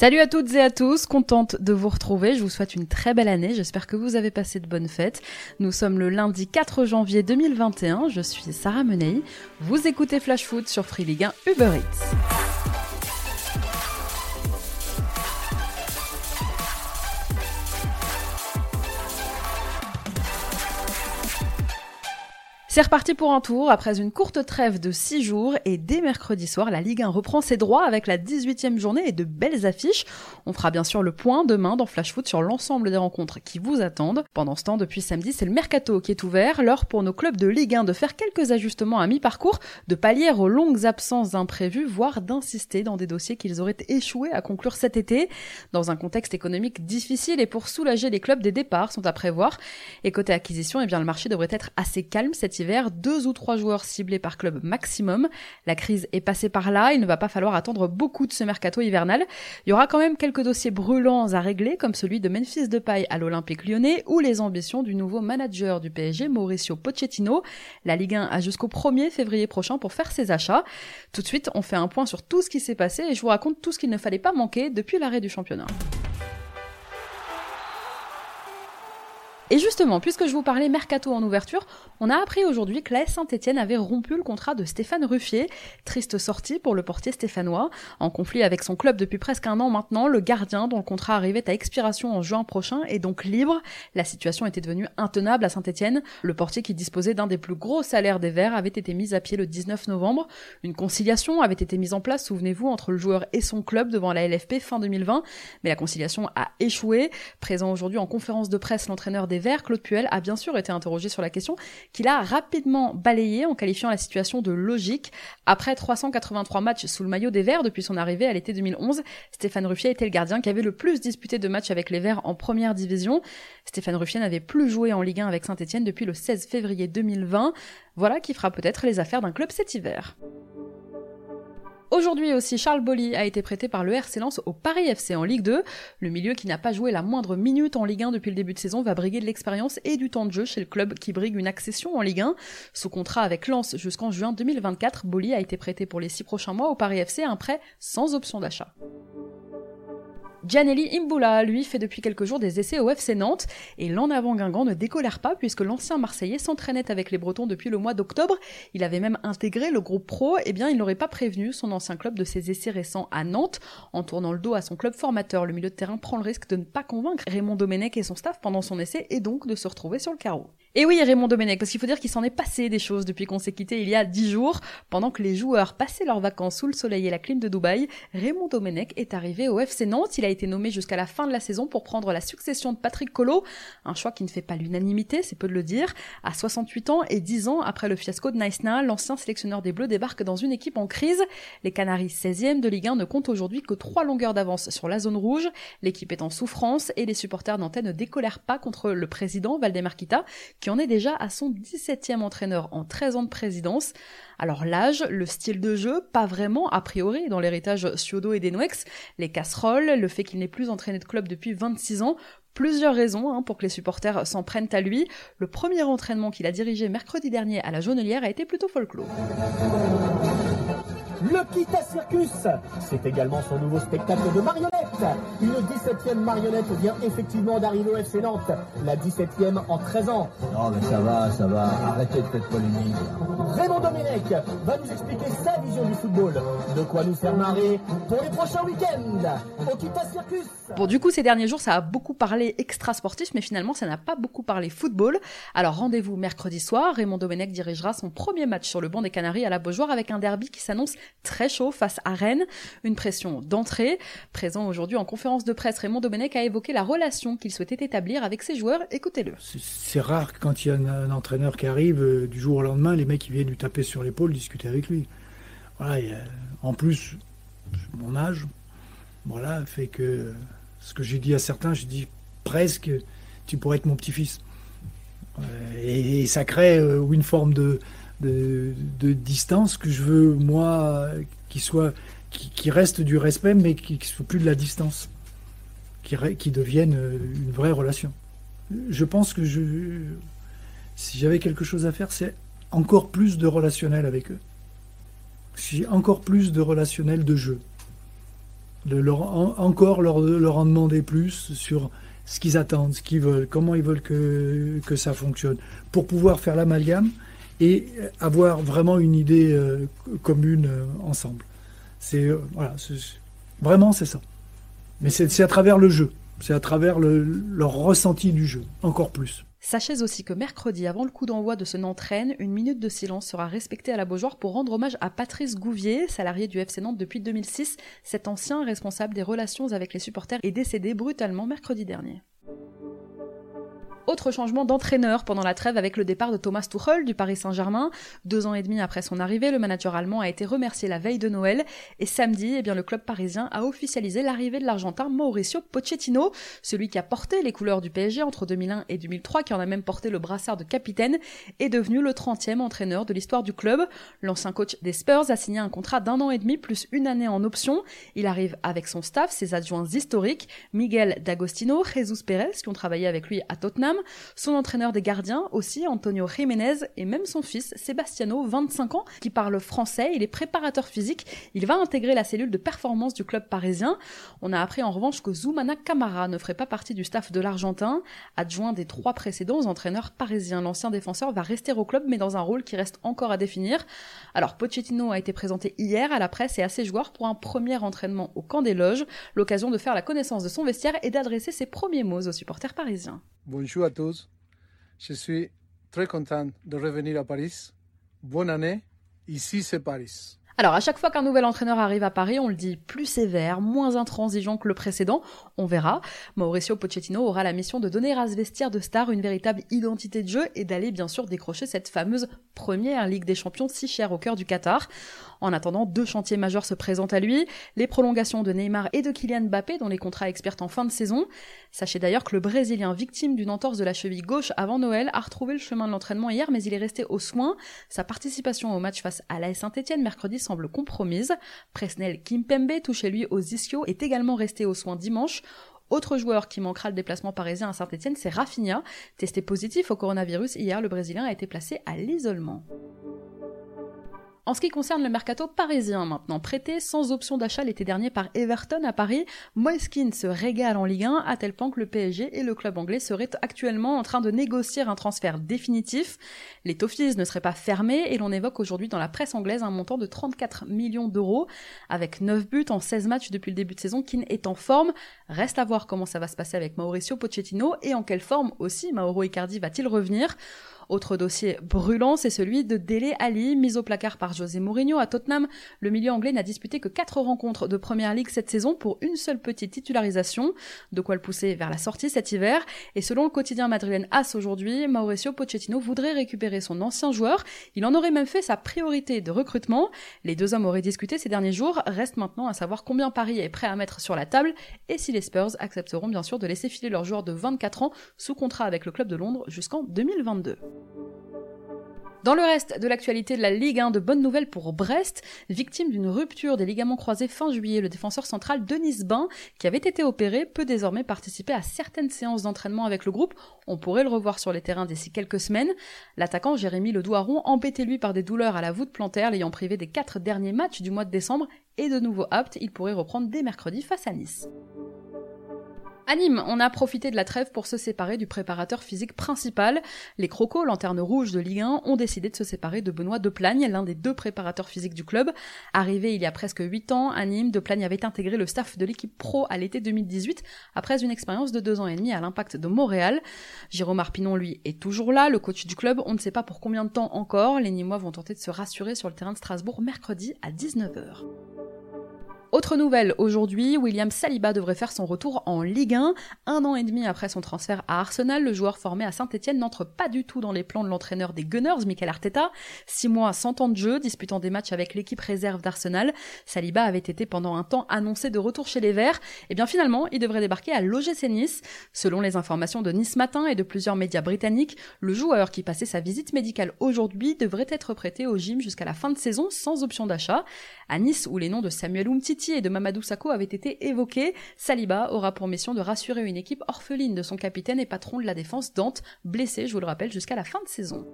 Salut à toutes et à tous, contente de vous retrouver. Je vous souhaite une très belle année. J'espère que vous avez passé de bonnes fêtes. Nous sommes le lundi 4 janvier 2021. Je suis Sarah Menei. Vous écoutez Flash Foot sur Free Ligue 1 Uber Eats. C'est reparti pour un tour après une courte trêve de 6 jours et dès mercredi soir, la Ligue 1 reprend ses droits avec la 18e journée et de belles affiches. On fera bien sûr le point demain dans Flash Foot sur l'ensemble des rencontres qui vous attendent. Pendant ce temps, depuis samedi, c'est le mercato qui est ouvert, l'heure pour nos clubs de Ligue 1 de faire quelques ajustements à mi-parcours, de pallier aux longues absences imprévues, voire d'insister dans des dossiers qu'ils auraient échoué à conclure cet été. Dans un contexte économique difficile et pour soulager les clubs des départs sont à prévoir. Et côté acquisition, eh bien le marché devrait être assez calme cette deux ou trois joueurs ciblés par club maximum. La crise est passée par là, il ne va pas falloir attendre beaucoup de ce mercato hivernal. Il y aura quand même quelques dossiers brûlants à régler, comme celui de Memphis Depay à l'Olympique lyonnais ou les ambitions du nouveau manager du PSG, Mauricio Pochettino. La Ligue 1 a jusqu'au 1er février prochain pour faire ses achats. Tout de suite, on fait un point sur tout ce qui s'est passé et je vous raconte tout ce qu'il ne fallait pas manquer depuis l'arrêt du championnat. Et justement, puisque je vous parlais mercato en ouverture, on a appris aujourd'hui que l'AS Saint-Etienne avait rompu le contrat de Stéphane Ruffier. Triste sortie pour le portier stéphanois. En conflit avec son club depuis presque un an maintenant, le gardien dont le contrat arrivait à expiration en juin prochain est donc libre. La situation était devenue intenable à Saint-Etienne. Le portier qui disposait d'un des plus gros salaires des Verts avait été mis à pied le 19 novembre. Une conciliation avait été mise en place, souvenez-vous, entre le joueur et son club devant la LFP fin 2020. Mais la conciliation a échoué. Présent aujourd'hui en conférence de presse, l'entraîneur des Claude Puel, a bien sûr été interrogé sur la question, qu'il a rapidement balayé en qualifiant la situation de logique. Après 383 matchs sous le maillot des Verts depuis son arrivée à l'été 2011, Stéphane Ruffier était le gardien qui avait le plus disputé de matchs avec les Verts en première division. Stéphane Ruffier n'avait plus joué en Ligue 1 avec Saint-Etienne depuis le 16 février 2020. Voilà qui fera peut-être les affaires d'un club cet hiver. Aujourd'hui aussi, Charles Bolly a été prêté par le RC Lens au Paris FC en Ligue 2. Le milieu qui n'a pas joué la moindre minute en Ligue 1 depuis le début de saison va briguer de l'expérience et du temps de jeu chez le club qui brigue une accession en Ligue 1. Sous contrat avec Lens jusqu'en juin 2024, Bolly a été prêté pour les six prochains mois au Paris FC un prêt sans option d'achat. Gianelli Imbula, lui, fait depuis quelques jours des essais au FC Nantes et l'en avant Guingamp ne décolère pas puisque l'ancien Marseillais s'entraînait avec les Bretons depuis le mois d'octobre. Il avait même intégré le groupe pro, eh bien il n'aurait pas prévenu son ancien club de ses essais récents à Nantes. En tournant le dos à son club formateur, le milieu de terrain prend le risque de ne pas convaincre Raymond Domenech et son staff pendant son essai et donc de se retrouver sur le carreau. Et oui, Raymond Domenech, parce qu'il faut dire qu'il s'en est passé des choses depuis qu'on s'est quitté il y a dix jours. Pendant que les joueurs passaient leurs vacances sous le soleil et la clim de Dubaï, Raymond Domenech est arrivé au FC Nantes. Il a été nommé jusqu'à la fin de la saison pour prendre la succession de Patrick Collot. Un choix qui ne fait pas l'unanimité, c'est peu de le dire. À 68 ans et 10 ans après le fiasco de Nice-Na, l'ancien sélectionneur des Bleus débarque dans une équipe en crise. Les Canaries 16e de Ligue 1 ne comptent aujourd'hui que trois longueurs d'avance sur la zone rouge. L'équipe est en souffrance et les supporters nantais ne décolèrent pas contre le président Valdemar Kita qui en est déjà à son 17e entraîneur en 13 ans de présidence. Alors l'âge, le style de jeu, pas vraiment a priori dans l'héritage Siodo et Denwex, les casseroles, le fait qu'il n'ait plus entraîné de club depuis 26 ans, plusieurs raisons hein, pour que les supporters s'en prennent à lui. Le premier entraînement qu'il a dirigé mercredi dernier à la Jaunelière a été plutôt folklore. Le Kita Circus, c'est également son nouveau spectacle de marionnettes. Une 17e marionnette vient effectivement d'arriver au FC Nantes, la 17e en 13 ans. Non mais ça va, ça va, arrêtez de faire polémique. Raymond Domenech va nous expliquer sa vision du football. De quoi nous faire marrer pour les prochains week-ends au Kita Circus. Bon du coup ces derniers jours ça a beaucoup parlé extra sportif mais finalement ça n'a pas beaucoup parlé football. Alors rendez-vous mercredi soir, Raymond Domenech dirigera son premier match sur le banc des Canaries à la Beaujoire avec un derby qui s'annonce très chaud face à Rennes, une pression d'entrée. Présent aujourd'hui en conférence de presse, Raymond Domenech a évoqué la relation qu'il souhaitait établir avec ses joueurs. Écoutez-le. C'est rare quand il y a un, entraîneur qui arrive, euh, du jour au lendemain, les mecs qui viennent lui taper sur l'épaule, discuter avec lui. En plus, mon âge, voilà, fait que ce que j'ai dit à certains, j'ai dit presque, tu pourrais être mon petit-fils. Euh, et, ça crée euh, une forme de, de, distance que je veux, moi, qui soit qui, reste du respect, mais qui ne soit plus de la distance, qui, devienne euh, une vraie relation. Je pense que je, si j'avais quelque chose à faire, c'est encore plus de relationnel avec eux. Si encore plus de relationnel de jeu. encore leur, leur en demander plus sur ce qu'ils attendent, ce qu'ils veulent, comment ils veulent que, que ça fonctionne, pour pouvoir faire l'amalgame et avoir vraiment une idée euh, commune euh, ensemble. C'est euh, voilà, vraiment c'est ça. Mais c'est à travers le jeu, c'est à travers le, leur ressenti du jeu, encore plus. Sachez aussi que mercredi, avant le coup d'envoi de ce Nantes-Rennes, une minute de silence sera respectée à la Beaujoire pour rendre hommage à Patrice Gouvier, salarié du FC Nantes depuis 2006. Cet ancien responsable des relations avec les supporters est décédé brutalement mercredi dernier. Autre changement d'entraîneur pendant la trêve avec le départ de Thomas Tuchel du Paris Saint-Germain. Deux ans et demi après son arrivée, le manager allemand a été remercié la veille de Noël et samedi, eh bien, le club parisien a officialisé l'arrivée de l'Argentin Mauricio Pochettino, celui qui a porté les couleurs du PSG entre 2001 et 2003, qui en a même porté le brassard de capitaine, est devenu le 30e entraîneur de l'histoire du club. L'ancien coach des Spurs a signé un contrat d'un an et demi plus une année en option. Il arrive avec son staff, ses adjoints historiques, Miguel D'Agostino, Jesus Perez, qui ont travaillé avec lui à Tottenham, son entraîneur des gardiens aussi, Antonio Jiménez, et même son fils, Sebastiano, 25 ans, qui parle français, il est préparateur physique, il va intégrer la cellule de performance du club parisien. On a appris en revanche que Zoumana Camara ne ferait pas partie du staff de l'Argentin, adjoint des trois précédents entraîneurs parisiens. L'ancien défenseur va rester au club, mais dans un rôle qui reste encore à définir. Alors Pochettino a été présenté hier à la presse et à ses joueurs pour un premier entraînement au camp des loges, l'occasion de faire la connaissance de son vestiaire et d'adresser ses premiers mots aux supporters parisiens. À tous. Je suis très content de revenir à Paris. Bonne année. Ici, c'est Paris. Alors, à chaque fois qu'un nouvel entraîneur arrive à Paris, on le dit plus sévère, moins intransigeant que le précédent. On verra. Mauricio Pochettino aura la mission de donner à ce vestiaire de star une véritable identité de jeu et d'aller bien sûr décrocher cette fameuse première Ligue des Champions si chère au cœur du Qatar. En attendant, deux chantiers majeurs se présentent à lui, les prolongations de Neymar et de Kylian Mbappé dont les contrats expirent en fin de saison. Sachez d'ailleurs que le Brésilien victime d'une entorse de la cheville gauche avant Noël a retrouvé le chemin de l'entraînement hier mais il est resté aux soins. Sa participation au match face à l'AS Saint-Etienne mercredi semble compromise. Presnel Kimpembe, touché lui aux ischios, est également resté aux soins dimanche. Autre joueur qui manquera le déplacement parisien à Saint-Etienne, c'est Rafinha. Testé positif au coronavirus hier, le Brésilien a été placé à l'isolement. En ce qui concerne le mercato parisien maintenant, prêté sans option d'achat l'été dernier par Everton à Paris, Moiskin se régale en Ligue 1 à tel point que le PSG et le club anglais seraient actuellement en train de négocier un transfert définitif. Les Toffees ne seraient pas fermés et l'on évoque aujourd'hui dans la presse anglaise un montant de 34 millions d'euros avec 9 buts en 16 matchs depuis le début de saison. Keane est en forme. Reste à voir comment ça va se passer avec Mauricio Pochettino et en quelle forme aussi Mauro Icardi va-t-il revenir. Autre dossier brûlant, c'est celui de Dele Ali, mis au placard par José Mourinho à Tottenham. Le milieu anglais n'a disputé que quatre rencontres de Première Ligue cette saison pour une seule petite titularisation, de quoi le pousser vers la sortie cet hiver. Et selon le quotidien madrilène As aujourd'hui, Mauricio Pochettino voudrait récupérer son ancien joueur. Il en aurait même fait sa priorité de recrutement. Les deux hommes auraient discuté ces derniers jours. Reste maintenant à savoir combien Paris est prêt à mettre sur la table et si les Spurs accepteront bien sûr de laisser filer leur joueur de 24 ans sous contrat avec le club de Londres jusqu'en 2022. Dans le reste de l'actualité de la Ligue 1, de bonnes nouvelles pour Brest. Victime d'une rupture des ligaments croisés fin juillet, le défenseur central Denis Bain, qui avait été opéré, peut désormais participer à certaines séances d'entraînement avec le groupe. On pourrait le revoir sur les terrains d'ici quelques semaines. L'attaquant Jérémy Ledouaron, embêté lui par des douleurs à la voûte plantaire, l'ayant privé des quatre derniers matchs du mois de décembre, est de nouveau apte. Il pourrait reprendre dès mercredi face à Nice. À Nîmes, on a profité de la trêve pour se séparer du préparateur physique principal. Les Crocos, lanterne rouge de Ligue 1, ont décidé de se séparer de Benoît Deplagne, l'un des deux préparateurs physiques du club. Arrivé il y a presque 8 ans à Nîmes, Deplagne avait intégré le staff de l'équipe pro à l'été 2018 après une expérience de deux ans et demi à l'impact de Montréal. Jérôme Arpinon, lui, est toujours là, le coach du club. On ne sait pas pour combien de temps encore. Les Nîmois vont tenter de se rassurer sur le terrain de Strasbourg mercredi à 19h. Autre nouvelle, aujourd'hui, William Saliba devrait faire son retour en Ligue 1. Un an et demi après son transfert à Arsenal, le joueur formé à Saint-Etienne n'entre pas du tout dans les plans de l'entraîneur des Gunners, Michael Arteta. Six mois sans temps de jeu, disputant des matchs avec l'équipe réserve d'Arsenal, Saliba avait été pendant un temps annoncé de retour chez les Verts. Et bien finalement, il devrait débarquer à l'OGC Nice. Selon les informations de Nice Matin et de plusieurs médias britanniques, le joueur qui passait sa visite médicale aujourd'hui devrait être prêté au gym jusqu'à la fin de saison sans option d'achat. À Nice, où les noms de Samuel Umtiti et de Mamadou Sakho avaient été évoqués, Saliba aura pour mission de rassurer une équipe orpheline de son capitaine et patron de la défense Dante, blessé, je vous le rappelle, jusqu'à la fin de saison.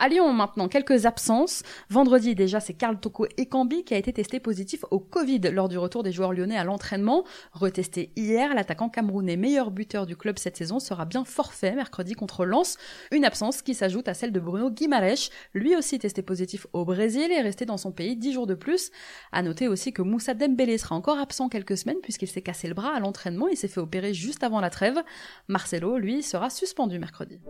À Lyon maintenant, quelques absences. Vendredi déjà, c'est Karl Toko Ekambi qui a été testé positif au Covid lors du retour des joueurs lyonnais à l'entraînement. Retesté hier, l'attaquant camerounais meilleur buteur du club cette saison sera bien forfait mercredi contre Lens. Une absence qui s'ajoute à celle de Bruno Guimaraes, lui aussi testé positif au Brésil et resté dans son pays dix jours de plus. À noter aussi que Moussa Dembélé sera encore absent quelques semaines puisqu'il s'est cassé le bras à l'entraînement et s'est fait opérer juste avant la trêve. Marcelo, lui, sera suspendu mercredi.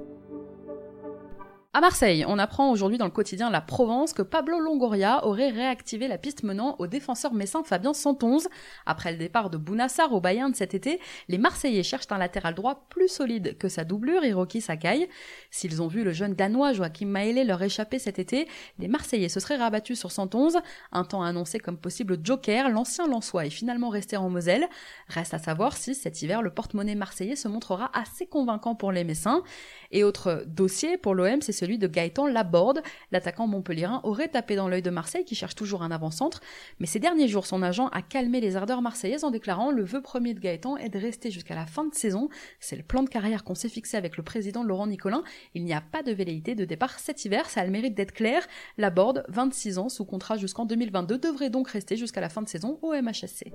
À Marseille, on apprend aujourd'hui dans le quotidien La Provence que Pablo Longoria aurait réactivé la piste menant au défenseur messin Fabien Santonze. Après le départ de Bounassar au Bayern cet été, les Marseillais cherchent un latéral droit plus solide que sa doublure Hiroki Sakai. S'ils ont vu le jeune danois Joachim Maele leur échapper cet été, les Marseillais se seraient rabattus sur Santonze, un temps annoncé comme possible joker, l'ancien Lançois est finalement resté en Moselle. Reste à savoir si cet hiver le porte-monnaie marseillais se montrera assez convaincant pour les Messins. Et autre dossier pour l'OM, c'est de Gaëtan Laborde. L'attaquant montpellierin aurait tapé dans l'œil de Marseille qui cherche toujours un avant-centre, mais ces derniers jours, son agent a calmé les ardeurs marseillaises en déclarant le vœu premier de Gaëtan est de rester jusqu'à la fin de saison. C'est le plan de carrière qu'on s'est fixé avec le président Laurent Nicolin. Il n'y a pas de velléité de départ cet hiver, ça a le mérite d'être clair. Laborde, 26 ans, sous contrat jusqu'en 2022, devrait donc rester jusqu'à la fin de saison au MHSC.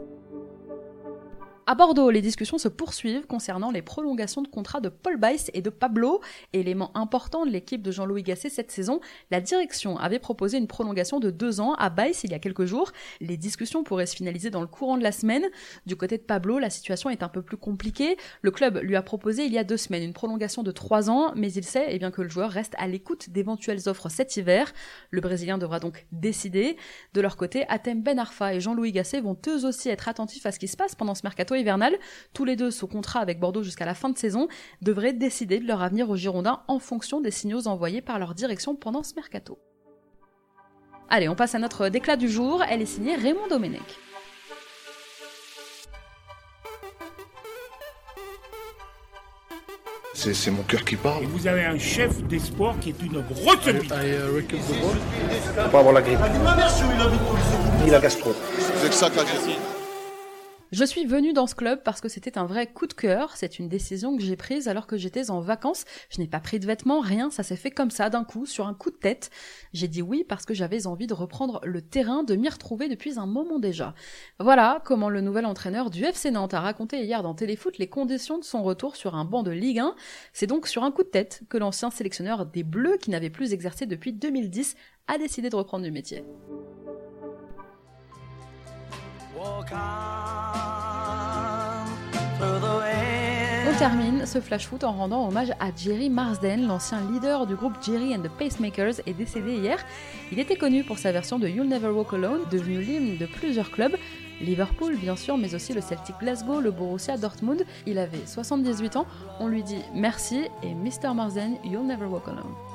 À Bordeaux, les discussions se poursuivent concernant les prolongations de contrats de Paul Bice et de Pablo, élément important de l'équipe de Jean-Louis Gasset cette saison. La direction avait proposé une prolongation de deux ans à Bice il y a quelques jours. Les discussions pourraient se finaliser dans le courant de la semaine. Du côté de Pablo, la situation est un peu plus compliquée. Le club lui a proposé il y a deux semaines une prolongation de trois ans, mais il sait eh bien, que le joueur reste à l'écoute d'éventuelles offres cet hiver. Le Brésilien devra donc décider. De leur côté, Atem Ben Arfa et Jean-Louis Gasset vont eux aussi être attentifs à ce qui se passe pendant ce mercato hivernal, tous les deux sous contrat avec Bordeaux jusqu'à la fin de saison, devraient décider de leur avenir aux Girondins en fonction des signaux envoyés par leur direction pendant ce mercato. Allez, on passe à notre déclat du jour, elle est signée Raymond Domenech. C'est mon cœur qui parle. Et vous avez un chef d'espoir qui est une grosse bite. Faut pas avoir la grippe. Gastro. C'est que ça qu'a dit. Je suis venue dans ce club parce que c'était un vrai coup de cœur. C'est une décision que j'ai prise alors que j'étais en vacances. Je n'ai pas pris de vêtements, rien. Ça s'est fait comme ça, d'un coup, sur un coup de tête. J'ai dit oui parce que j'avais envie de reprendre le terrain, de m'y retrouver depuis un moment déjà. Voilà comment le nouvel entraîneur du FC Nantes a raconté hier dans Téléfoot les conditions de son retour sur un banc de Ligue 1. C'est donc sur un coup de tête que l'ancien sélectionneur des Bleus, qui n'avait plus exercé depuis 2010, a décidé de reprendre du métier. Termine ce flash foot en rendant hommage à Jerry Marsden, l'ancien leader du groupe Jerry and the Pacemakers, est décédé hier. Il était connu pour sa version de You'll Never Walk Alone, devenu l'hymne de plusieurs clubs, Liverpool bien sûr, mais aussi le Celtic Glasgow, le Borussia Dortmund. Il avait 78 ans, on lui dit merci et Mr. Marsden, You'll Never Walk Alone.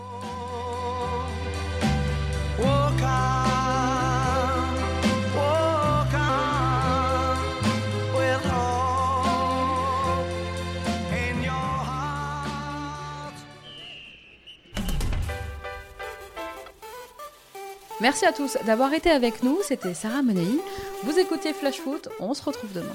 Merci à tous d'avoir été avec nous, c'était Sarah Menei. Vous écoutiez Flash Foot, on se retrouve demain.